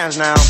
hands now.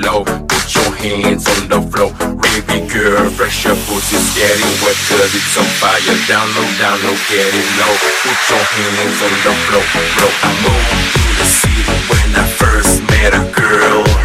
low. Put your hands on the floor. Baby girl, fresh your boots is getting wet, cause it's on fire. Down low, down low, get it low. Put your hands on the floor, floor. I moved to the city when I first met a girl.